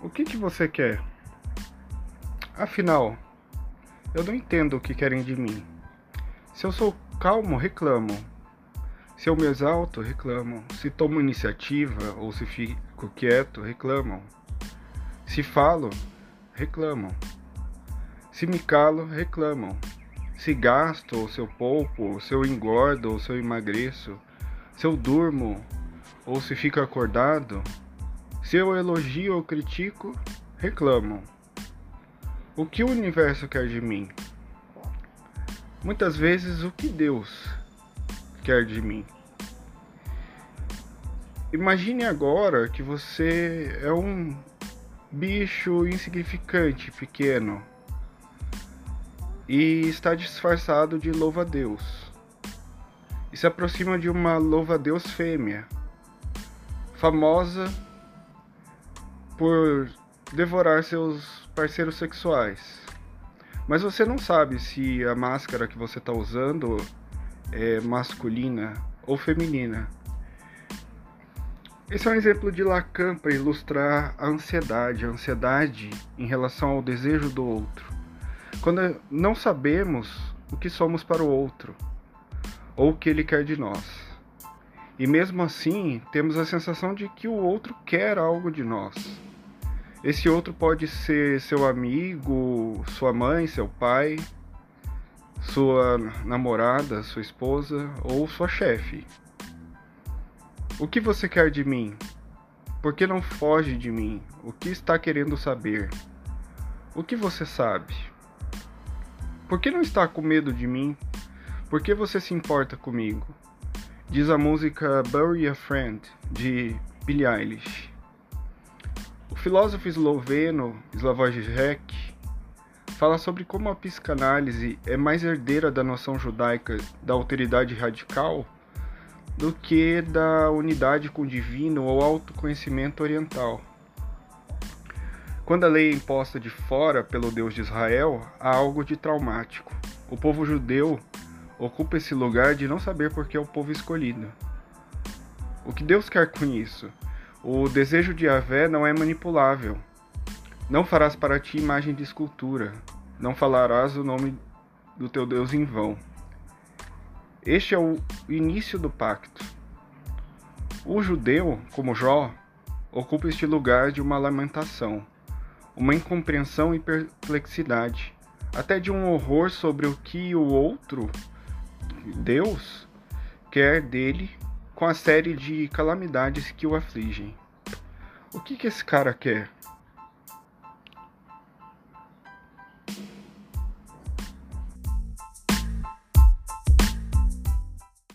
O que, que você quer? Afinal, eu não entendo o que querem de mim. Se eu sou calmo, reclamam. Se eu me exalto, reclamam. Se tomo iniciativa ou se fico quieto, reclamam. Se falo, reclamam. Se me calo, reclamam. Se gasto, ou se eu poupo, ou se eu engordo, ou se eu emagreço. Se eu durmo, ou se fico acordado, se eu elogio ou critico, reclamam. O que o universo quer de mim? Muitas vezes o que Deus quer de mim. Imagine agora que você é um bicho insignificante, pequeno, e está disfarçado de louva-a-Deus. E se aproxima de uma louva-a-Deus fêmea, famosa por devorar seus parceiros sexuais. Mas você não sabe se a máscara que você está usando é masculina ou feminina. Esse é um exemplo de Lacan para ilustrar a ansiedade, a ansiedade em relação ao desejo do outro. Quando não sabemos o que somos para o outro ou o que ele quer de nós. E mesmo assim, temos a sensação de que o outro quer algo de nós. Esse outro pode ser seu amigo, sua mãe, seu pai, sua namorada, sua esposa ou sua chefe. O que você quer de mim? Por que não foge de mim? O que está querendo saber? O que você sabe? Por que não está com medo de mim? Por que você se importa comigo? Diz a música Bury a Friend de Billie Eilish filósofo esloveno Slavoj fala sobre como a psicanálise é mais herdeira da noção judaica da alteridade radical do que da unidade com o divino ou autoconhecimento oriental. Quando a lei é imposta de fora pelo Deus de Israel, há algo de traumático. O povo judeu ocupa esse lugar de não saber por que é o povo escolhido. O que Deus quer com isso? O desejo de Yahvé não é manipulável. Não farás para ti imagem de escultura, não falarás o nome do teu Deus em vão. Este é o início do pacto. O judeu, como Jó, ocupa este lugar de uma lamentação, uma incompreensão e perplexidade, até de um horror sobre o que o outro, Deus, quer dele com a série de calamidades que o afligem. O que, que esse cara quer?